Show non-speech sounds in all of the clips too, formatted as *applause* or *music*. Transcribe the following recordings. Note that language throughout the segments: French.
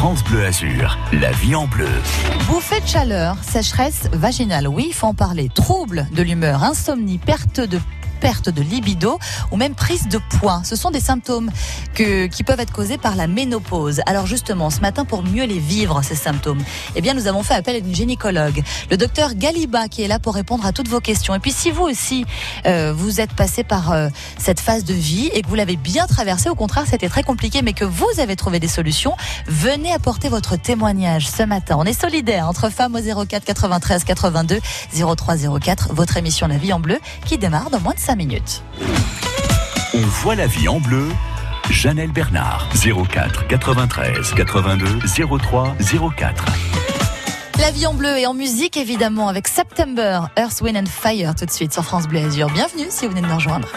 France Bleu Azur, la vie en bleu. Bouffée de chaleur, sécheresse vaginale, oui, faut en parler. Troubles de l'humeur, insomnie, perte de perte de libido ou même prise de poids. Ce sont des symptômes que, qui peuvent être causés par la ménopause. Alors justement, ce matin, pour mieux les vivre, ces symptômes, eh bien, nous avons fait appel à une gynécologue, le docteur Galiba, qui est là pour répondre à toutes vos questions. Et puis, si vous aussi, euh, vous êtes passé par euh, cette phase de vie et que vous l'avez bien traversée, au contraire, c'était très compliqué, mais que vous avez trouvé des solutions, venez apporter votre témoignage ce matin. On est solidaires entre femmes au 04 93 82 03 04, votre émission La Vie en Bleu, qui démarre dans moins de 5 minutes. On voit la vie en bleu. Janelle Bernard, 04 93 82 03 04. La vie en bleu et en musique évidemment avec September, Earth, Wind and Fire tout de suite sur France Bleu Azur. Bienvenue si vous venez de nous rejoindre.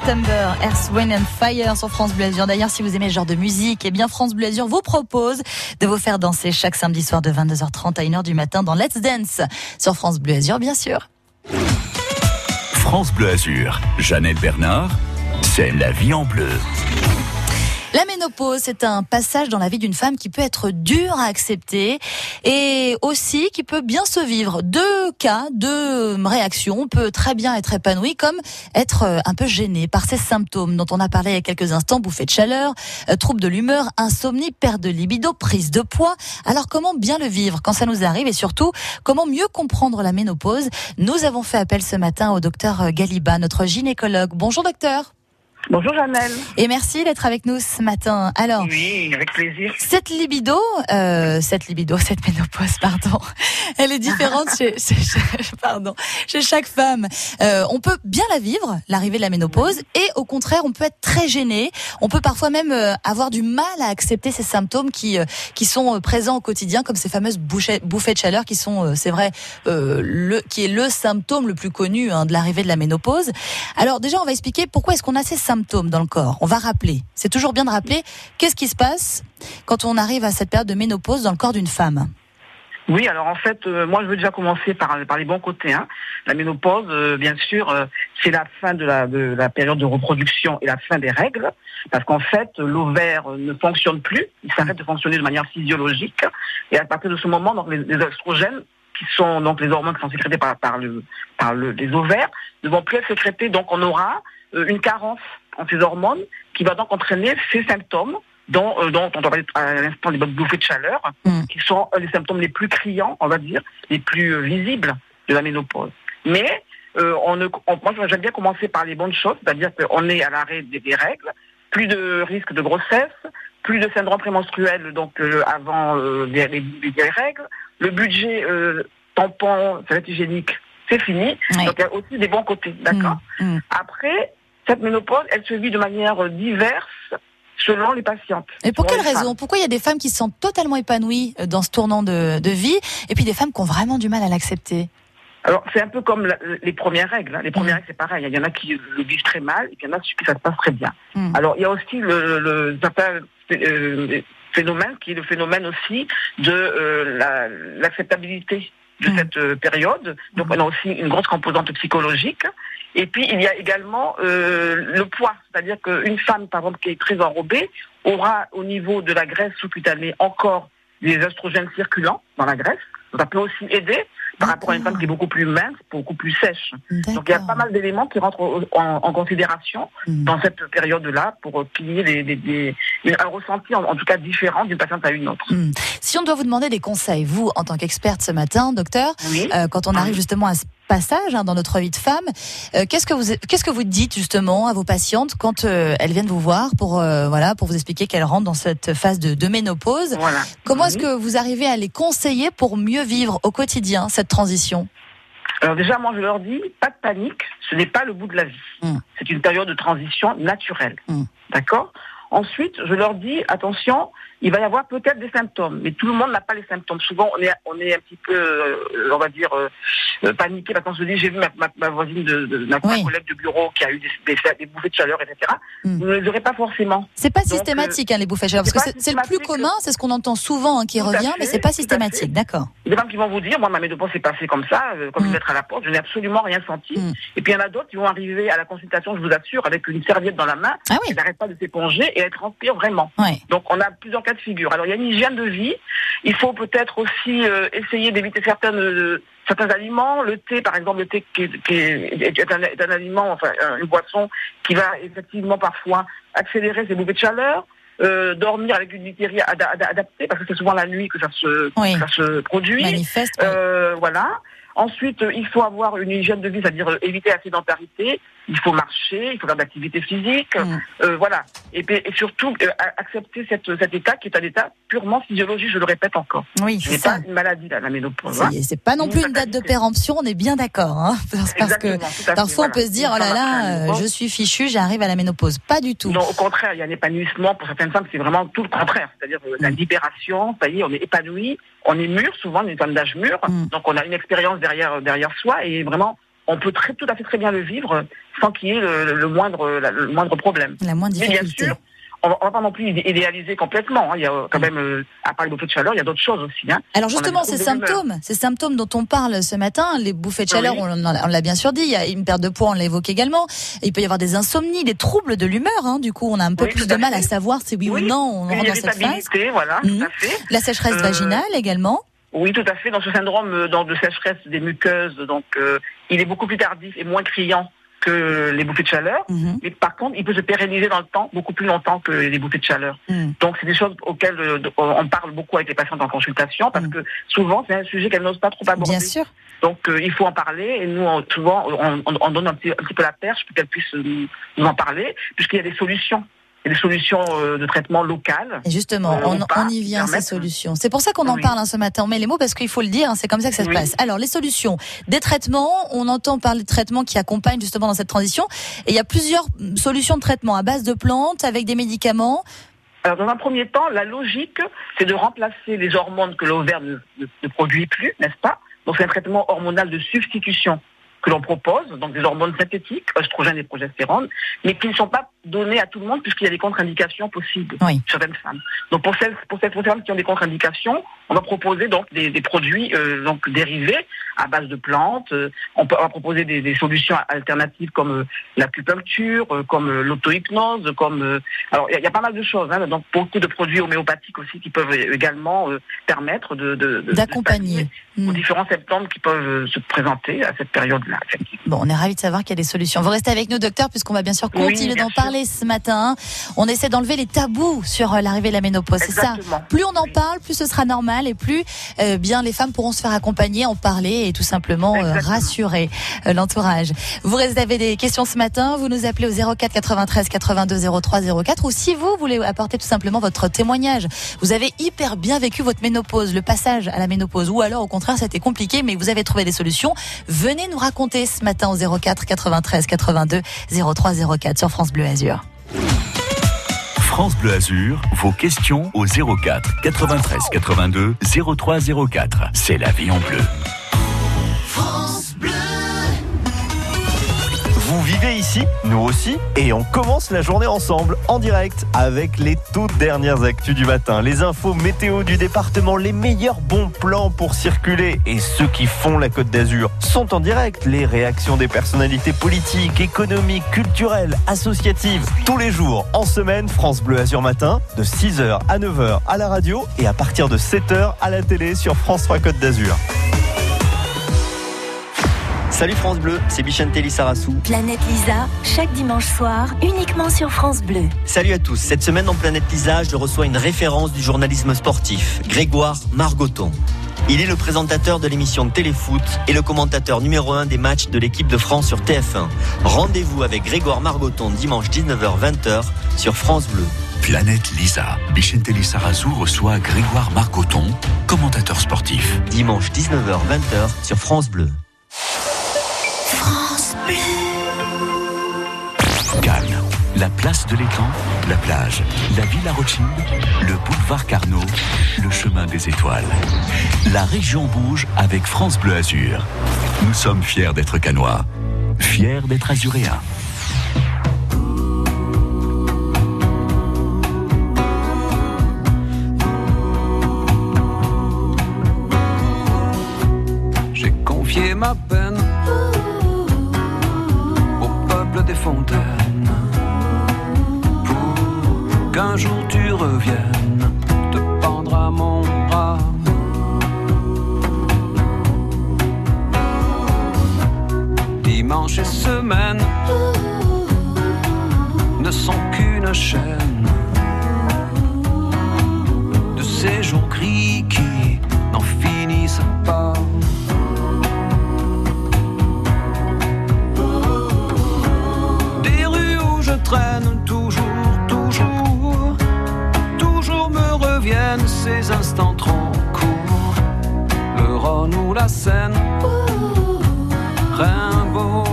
September, Earth, Wind and Fire sur France Bleu Azur. D'ailleurs, si vous aimez ce genre de musique, eh bien France Bleu Azur vous propose de vous faire danser chaque samedi soir de 22h30 à 1h du matin dans Let's Dance sur France Bleu Azur, bien sûr. France Bleu Azur, Janelle Bernard, c'est la vie en bleu. La ménopause, c'est un passage dans la vie d'une femme qui peut être dur à accepter et aussi qui peut bien se vivre. Deux cas, deux réactions. On peut très bien être épanoui comme être euh, un peu gêné par ces symptômes dont on a parlé il y a quelques instants. Bouffée de chaleur, euh, troubles de l'humeur, insomnie, perte de libido, prise de poids. Alors comment bien le vivre quand ça nous arrive et surtout comment mieux comprendre la ménopause? Nous avons fait appel ce matin au docteur Galiba, notre gynécologue. Bonjour docteur. Bonjour Janelle. Et merci d'être avec nous ce matin. Alors, Oui, avec plaisir. cette libido, euh, cette libido, *laughs* cette ménopause, pardon, elle est différente chez, *laughs* chez- chez- pardon, chez chaque femme. Euh, on peut bien la vivre, l'arrivée de la ménopause, et au contraire, on peut être très gêné. On peut parfois même euh, avoir du mal à accepter ces symptômes qui euh, qui sont euh, présents au quotidien, comme ces fameuses bouchées- bouffées de chaleur, qui sont, c'est vrai, euh, le qui est le symptôme le plus connu hein, de l'arrivée de la ménopause. Alors déjà, on va expliquer pourquoi est-ce qu'on a ces symptômes dans le corps. On va rappeler. C'est toujours bien de rappeler qu'est-ce qui se passe quand on arrive à cette période de ménopause dans le corps d'une femme? Oui, alors en fait, euh, moi je veux déjà commencer par, les bons côtés. Hein. La ménopause, euh, bien sûr, euh, c'est la fin de la, de la période de reproduction et la fin des règles, parce qu'en fait, l'ovaire ne fonctionne plus, il s'arrête de fonctionner de manière physiologique, et à partir de ce moment, donc les, les qui sont donc les hormones qui sont sécrétées par, par, le, par le, les ovaires, ne vont plus être sécrétées, donc on aura une carence en ces hormones qui va donc entraîner ces symptômes dont, euh, dont on parlait à l'instant des bouffées de chaleur, Mm. qui sont euh, les symptômes les plus criants, on va dire, les plus euh, visibles de la ménopause. Mais euh, on ne, on- moi, j'aime bien commencer par les bonnes choses, c'est-à-dire qu'on est à l'arrêt des, des règles, plus de risque de grossesse, plus de syndrome prémenstruel donc euh, avant les, les- les règles, le budget tampon, serviette hygiénique, c'est fini. Donc il y a aussi des bons côtés, d'accord. Mm, mm. Après, cette ménopause, elle se vit de manière euh, diverse selon les patientes. Et pour quelle femmes. raison? Pourquoi il y a des femmes qui se sentent totalement épanouies euh, dans ce tournant de, de vie et puis des femmes qui ont vraiment du mal à l'accepter? Alors, c'est un peu comme la- les premières règles. hein. Les premières règles, c'est pareil. Il y en a qui le vivent très mal, et il y en a qui ça se passe très bien. Mm. Alors, il y a aussi le, euh, phénomène qui est le phénomène aussi de euh, la- l'acceptabilité de Mm. cette euh, période. Donc, on a aussi une grosse composante psychologique. Et puis, il y a également euh, le poids. C'est-à-dire qu'une femme, par exemple, qui est très enrobée, aura au niveau de la graisse sous-cutanée encore des oestrogènes circulants dans la graisse. Ça peut aussi aider par rapport à une femme qui est beaucoup plus mince, beaucoup plus sèche. Donc il y a pas mal d'éléments qui rentrent en, en considération Mm. dans cette période-là pour qu'il y ait des, des- des- un ressenti en, en tout cas différent d'une patiente à une autre. Mm. Si on doit vous demander des conseils, vous, en tant qu'experte ce matin, docteur, Oui. euh, quand on arrive justement à ce passage hein, dans notre vie de femme, euh, qu'est-ce que vous qu'est-ce que vous dites justement à vos patientes quand euh, elles viennent vous voir pour euh, voilà pour vous expliquer qu'elles rentrent dans cette phase de, de ménopause? Voilà. Comment est-ce Oui. que vous arrivez à les conseiller pour mieux vivre au quotidien cette transition? Alors déjà, moi je leur dis, pas de panique, ce n'est pas le bout de la vie. Mm. C'est une période de transition naturelle. Mm. D'accord? Ensuite, je leur dis, attention, il va y avoir peut-être des symptômes, mais tout le monde n'a pas les symptômes. Souvent, on est, on est un petit peu, euh, on va dire, euh, euh, paniqué parce qu'on se dit, j'ai vu ma, ma- ma voisine, de, de- ma, Oui. collègue de bureau qui a eu des, des, des bouffées de chaleur, etc. Mm. Vous ne les aurez pas forcément. C'est pas Donc, systématique hein, les bouffées de chaleur parce c'est que c'est le plus commun, c'est ce qu'on entend souvent hein, qui revient, fait, mais c'est pas systématique, d'accord. Il y a des femmes qui vont vous dire, moi, ma ménopause s'est passée comme ça, euh, comme Mm. une lettre à la porte, je n'ai absolument rien senti. Mm. Et puis il y en a d'autres qui vont arriver à la consultation, je vous assure, avec une serviette dans la main, Ah oui, elles n'arrêtent pas de s'éponger et transpirent vraiment. ouais. Donc on a plusieurs cas de figure. Alors il y a une hygiène de vie. Il faut peut-être aussi euh, essayer d'éviter certaines euh, certains aliments. Le thé, par exemple, le thé qui est, qui est- est un, est un aliment, enfin une boisson qui va effectivement parfois accélérer ces bouffées de chaleur. Euh, dormir avec une literie ada- ada- adaptée parce que c'est souvent la nuit que ça se, Oui. que ça se produit. Manifeste. voilà. Ensuite, il faut avoir une hygiène de vie, c'est-à-dire éviter la sédentarité. Il faut marcher, il faut faire de l'activité physique, Mm. euh, voilà. Et, surtout euh, a- accepter cette, cet état qui est un état purement physiologique. Je le répète encore. Oui, Ce c'est pas une maladie là, la ménopause. hein. C'est pas non plus une date de péremption, on est bien d'accord. Hein, parce *laughs* parce que parfois on peut se dire, oh là là, la euh, je suis fichu, j'arrive à la ménopause. Pas du tout. Non, au contraire, il y a un épanouissement pour certaines femmes, c'est vraiment tout le contraire. C'est-à-dire la Mm. libération, ça y est, on est épanoui, on est mûr, souvent on est une femme d'âge mûr, Mm. donc on a une expérience derrière derrière soi et vraiment on peut très, tout à fait très bien le vivre sans qu'il y ait le, le moindre la- le moindre problème. La moindre Mais bien difficulté. sûr, on va, on va pas non plus idé- idéaliser complètement. hein. Il y a quand même, euh, à part les bouffées de chaleur, il y a d'autres choses aussi. Hein. Alors justement, ces symptômes, ces symptômes dont on parle ce matin, les bouffées de chaleur, Oui. on, l'a bien sûr dit, il y a une perte de poids, on l'évoque également. Il peut y avoir des insomnies, des troubles de l'humeur. hein. Du coup, on a un peu Oui, plus de mal à savoir si oui, ou non on rentre dans cette phase. voilà, Mhm. tout à fait. La sécheresse Euh, vaginale également. Oui, tout à fait. Dans ce syndrome euh, dans de sécheresse des muqueuses, donc euh, il est beaucoup plus tardif et moins criant que les bouffées de chaleur. Mhm. Mais par contre, il peut se pérenniser dans le temps beaucoup plus longtemps que les bouffées de chaleur. Mhm. Donc, c'est des choses auxquelles euh, on parle beaucoup avec les patientes en consultation parce Mm. que souvent, c'est un sujet qu'elles n'osent pas trop aborder. Bien sûr. Donc, euh, il faut en parler et nous, on- souvent, on, on- on donne un petit, un petit peu la perche pour qu'elles puissent nous en parler puisqu'il y a des solutions. A des solutions euh, de traitement locales. Et justement, Euh, on, y vient, ces solutions. C'est pour ça qu'on en Oui. parle hein, ce matin. On met les mots parce qu'il faut le dire, hein, c'est comme ça que ça se passe. Alors, les solutions. Des traitements, on entend parler de traitements qui accompagnent justement dans cette transition. Et il y a plusieurs mm, solutions de traitement à base de plantes, avec des médicaments. Alors, dans un premier temps, la logique, c'est de remplacer les hormones que l'ovaire ne, ne- ne produit plus, n'est-ce pas? Donc, c'est un traitement hormonal de substitution que l'on propose, donc des hormones synthétiques, oestrogènes et progestérone, mais qui ne sont pas données à tout le monde puisqu'il y a des contre-indications possibles Oui. chez certaines femmes. Donc, pour celles, pour celles, pour celles qui ont des contre-indications, on va proposer donc des, des produits euh, donc dérivés à base de plantes. Euh, on peut on va proposer des, des solutions alternatives comme euh, l'acupuncture, euh, comme l'auto-hypnose, comme alors il y, a- il y a pas mal de choses. Hein, donc beaucoup de produits homéopathiques aussi qui peuvent également permettre de, de- de- D'accompagner. de pallier aux Mm. différents symptômes qui peuvent se présenter à cette période-là. Bon, on est ravis de savoir qu'il y a des solutions. Vous restez avec nous, docteur, puisqu'on va bien sûr Oui, continuer bien d'en sûr. Ce matin. On essaie d'enlever les tabous sur euh, l'arrivée de la ménopause, c'est ça plus on en parle, plus ce sera normal et plus euh, bien les femmes pourront se faire accompagner, en parler et tout simplement euh, rassurer euh, l'entourage. Vous avez des questions ce matin, vous nous appelez au 04 93 82 03 04 ou si vous voulez apporter tout simplement votre témoignage, vous avez hyper bien vécu votre ménopause, le passage à la ménopause ou alors au contraire c'était compliqué mais vous avez trouvé des solutions, venez nous raconter ce matin au 04 93 82 03 04 sur France Bleu Azur. France Bleu Azur, vos questions au 04 93 82 03 04. C'est la vie en bleu. Ici, nous aussi, et on commence la journée ensemble, en direct, avec les toutes dernières actus du matin, les infos météo du département, les meilleurs bons plans pour circuler. Et ceux qui font la Côte d'Azur sont en direct, les réactions des personnalités politiques, économiques, culturelles, associatives, tous les jours, en semaine, France Bleu Azur Matin, de 6h à 9h à la radio et à partir de 7h à la télé sur France 3 Côte d'Azur. Salut France Bleu, c'est Bichentelli Sarassou. Planète Lisa, chaque dimanche soir, uniquement sur France Bleu. Salut à tous. Cette semaine dans Planète Lisa, je reçois une référence du journalisme sportif, Grégoire Margoton. Il est le présentateur de l'émission de Téléfoot et le commentateur numéro 1 des matchs de l'équipe de France sur TF1. Rendez-vous avec Grégoire Margoton dimanche 19h-20h sur France Bleu. Planète Lisa. Bichentelli Sarazu reçoit Grégoire Marcoton, commentateur sportif. Dimanche 19h-20h sur France Bleu. Cannes, la place de l'étang, la plage, la Villa Rothschild, le boulevard Carnot, le chemin des étoiles. La région bouge avec France Bleu Azur. Nous sommes fiers d'être canois, fiers d'être azuréens. J'ai confié ma peine pour qu'un jour tu reviennes te pendre à mon bras. Dimanche et semaine ne sont qu'une chaîne de ces jours gris qui n'en finissent pas. Je traîne toujours, toujours, toujours me reviennent ces instants trop courts. Le Rhône ou la Seine, Rimbaud,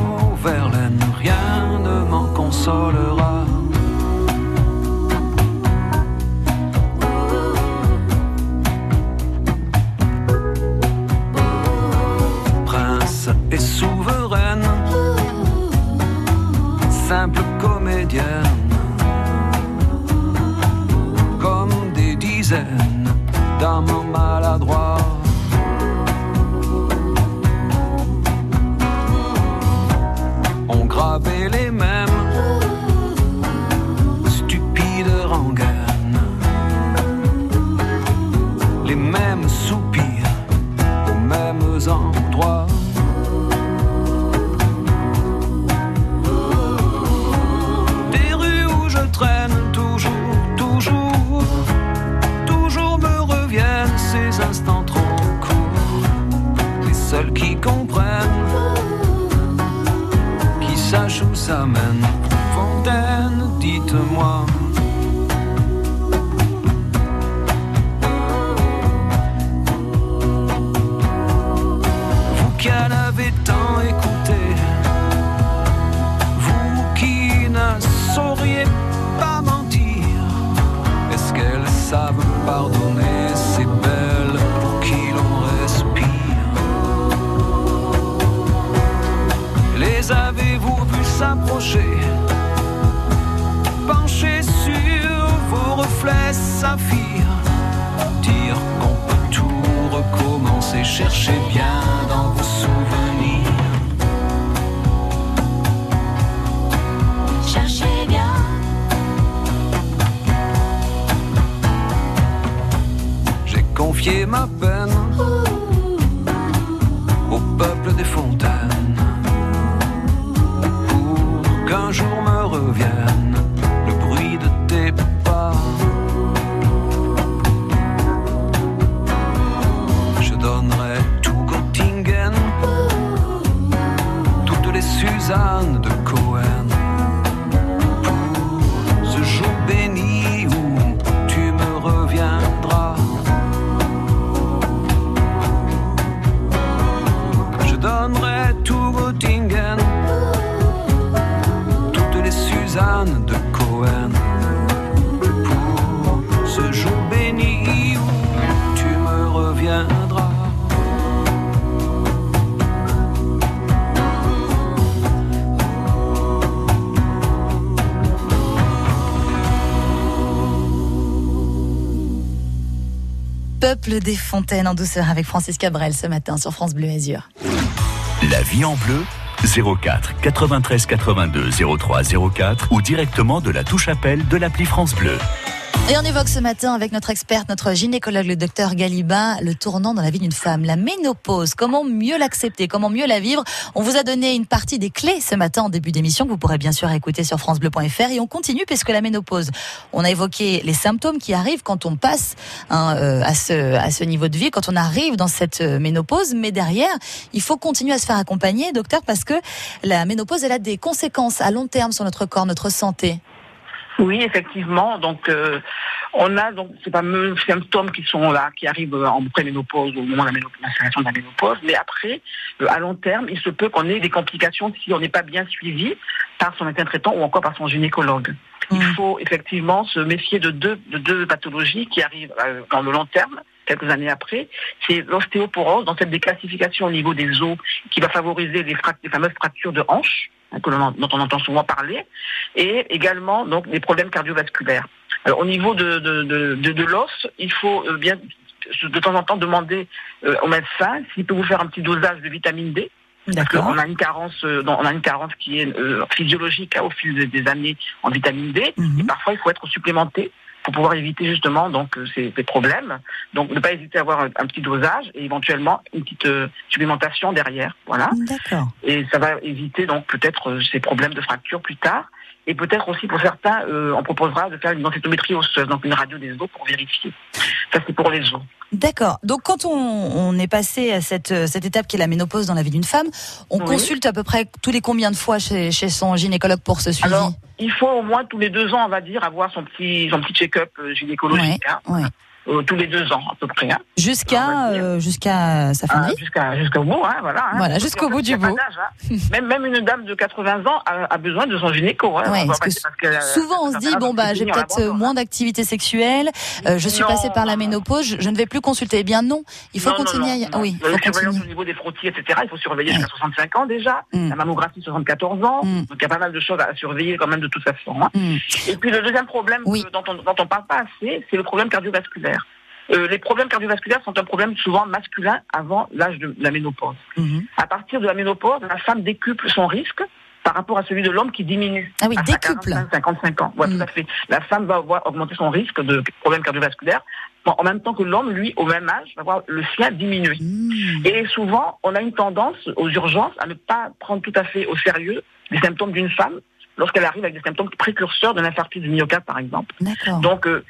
mêmes endroits. Des rues où je traîne toujours, toujours, toujours me reviennent ces instants trop courts. Les seuls qui comprennent, qui sachent où ça mène. Fontaine, dites-moi. Qu'elles revienne le Peuple des fontaines en douceur avec Francis Cabrel ce matin sur France Bleu Azur. La vie en bleu 04 93 82 03 04 ou directement de la touche appel de l'appli France Bleu. Et on évoque ce matin avec notre experte, notre gynécologue, le docteur Galiba, le tournant dans la vie d'une femme, la ménopause. Comment mieux l'accepter, comment mieux la vivre? On vous a donné une partie des clés ce matin en début d'émission que vous pourrez bien sûr écouter sur francebleu.fr et on continue puisque la ménopause, on a évoqué les symptômes qui arrivent quand on passe hein, euh, à, ce, à ce niveau de vie, quand on arrive dans cette euh, ménopause, mais derrière, il faut continuer à se faire accompagner, docteur, parce que la ménopause, elle a des conséquences à long terme sur notre corps, notre santé. Oui, effectivement. Donc, euh, on a donc ces fameux symptômes qui sont là, qui arrivent euh, en préménopause, au moment de la ménopause, l'installation de la ménopause. Mais après, euh, à long terme, il se peut qu'on ait des complications si on n'est pas bien suivi par son médecin traitant ou encore par son gynécologue. Il Mm. faut effectivement se méfier de deux, de deux pathologies qui arrivent euh, dans le long terme, quelques années après. C'est l'ostéoporose, dans cette déclassification au niveau des os, qui va favoriser les, les fameuses fractures de hanches, que l'on- dont on entend souvent parler, et également donc des problèmes cardiovasculaires. Alors, au niveau de, de, de, l'os, il faut euh, bien de temps en temps demander euh, au médecin s'il peut vous faire un petit dosage de vitamine D. Parce qu'on a une carence, euh, on a une carence qui est physiologique hein, au fil des- des années en vitamine D. Mhm. Et parfois, il faut être supplémenté pour pouvoir éviter justement donc euh, ces, ces problèmes. Donc, ne pas hésiter à avoir un, un petit dosage et éventuellement une petite euh, supplémentation derrière. Voilà. D'accord. Et ça va éviter donc peut-être euh, ces problèmes de fracture plus tard. Et peut-être aussi pour certains, euh, on proposera de faire une densitométrie osseuse, donc une radio des os pour vérifier. Ça c'est pour les os. D'accord. Donc quand on, on est passé à cette, euh, cette étape qui est la ménopause dans la vie d'une femme, on Oui. consulte à peu près tous les combien de fois chez, chez son gynécologue pour ce suivi Alors, il faut au moins tous les deux ans, on va dire, avoir son petit, son petit check-up euh, gynécologique. hein. Ouais. Euh, tous les deux ans à peu près. Hein. Jusqu'à euh, jusqu'à sa fin Ah, jusqu'à jusqu'au bout, hein, voilà. hein. Voilà, jusqu'au bout du bout. même, même une dame de 80 ans a, a besoin de son gynéco. Ouais, On va parce pas que dire parce qu'elle a- Souvent, on se dit bon bah j'ai peut-être moins d'activité sexuelle, euh, je suis Non, passée par la ménopause, je, je ne vais plus consulter. Eh bien non, il faut Non, continuer. à non, oui, il faut continuer. au niveau des frottis, etc. Il faut surveiller jusqu'à 65 ans déjà. Mm. La mammographie 74 ans. Mm. Donc il y a pas mal de choses à surveiller quand même de toute façon. Hmm. Et puis le deuxième problème dont on dont on parle pas assez, c'est le problème cardiovasculaire. Euh, les problèmes cardiovasculaires sont un problème souvent masculin avant l'âge de la ménopause. Mhm. À partir de la ménopause, la femme décuple son risque par rapport à celui de l'homme qui diminue. Ah oui, à décuple. 45, 55 ans. Ouais, Mm. tout à fait. La femme va avoir augmenter son risque de problèmes cardiovasculaires, bon, en même temps que l'homme, lui, au même âge, va voir le sien diminuer. Mhm. Et souvent, on a une tendance aux urgences à ne pas prendre tout à fait au sérieux les symptômes d'une femme lorsqu'elle arrive avec des symptômes précurseurs de l'infarctus du myocarde, par exemple. D'accord. Donc, euh,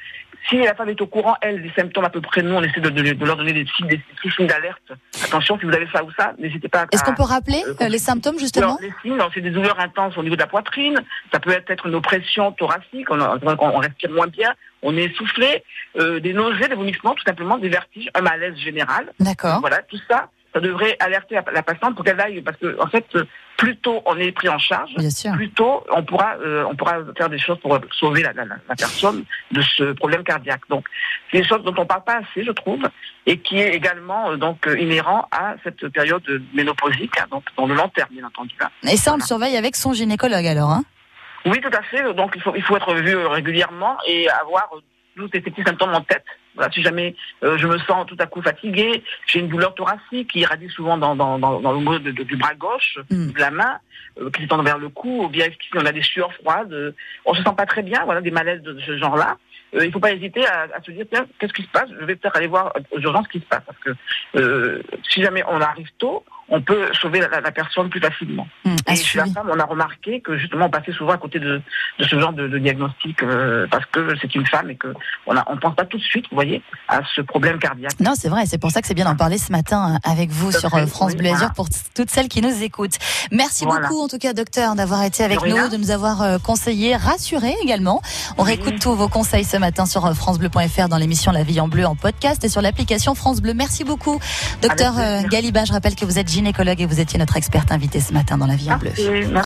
si la femme est au courant, elle, des symptômes à peu près, nous, on essaie de, de- de leur donner des signes, des petits signes d'alerte. Attention, si vous avez ça ou ça, n'hésitez pas à... Est-ce qu'on peut rappeler euh, euh, les symptômes justement alors, les signes, c'est des douleurs intenses au niveau de la poitrine, ça peut être une oppression thoracique, on, on- on respire moins bien, on est essoufflé, euh, des nausées, des vomissements, tout simplement, des vertiges, un malaise général. D'accord. Voilà, tout ça, ça devrait alerter la, la patiente pour qu'elle aille, parce que en fait, plus tôt on est pris en charge, plus tôt on pourra, euh, on pourra faire des choses pour sauver la, la, la- personne de ce problème cardiaque. Donc, c'est des choses dont on parle pas assez, je trouve, et qui est également euh, donc inhérent à cette période ménopausique, hein, donc dans le long terme, bien entendu. hein. Et ça, on le surveille avec son gynécologue alors. Hein Oui, tout à fait. Donc, il faut, il faut être vu euh, régulièrement et avoir tous ces petits symptômes en tête. Voilà, si jamais euh, je me sens tout à coup fatigué, j'ai une douleur thoracique qui irradie souvent dans, dans, dans, dans le milieu de- de- du bras gauche, Mm. de la main, euh, qui s'étend vers le cou, ou bien si on a des sueurs froides, euh, on se sent pas très bien, voilà, des malaises de ce genre-là. Euh, il faut pas hésiter à, à se dire, tiens, qu'est-ce qui se passe? Je vais peut-être aller voir aux urgences ce qui se passe. Parce que si jamais on arrive tôt, on peut sauver la, personne plus facilement. À Et chez la femme, on a remarqué que justement, on passait souvent à côté de, de ce genre de, de diagnostic euh, parce que c'est une femme et que on a, on pense pas tout de suite, vous voyez, à ce problème cardiaque. Non, c'est vrai, c'est pour ça que c'est bien d'en parler ce matin euh, avec vous sur fait, euh, France oui, Bleu Azur voilà. pour toutes celles qui nous écoutent. Merci Voilà. beaucoup en tout cas docteur d'avoir été avec nous, de nous avoir euh, conseillé, rassuré également. On Oui. réécoute tous vos conseils ce matin sur francebleu.fr dans l'émission La vie en bleu en podcast et sur l'application France Bleu. Merci beaucoup docteur Galiba, je rappelle que vous êtes gynécologue et vous étiez notre experte invitée ce matin dans La vie en bleu. Merci.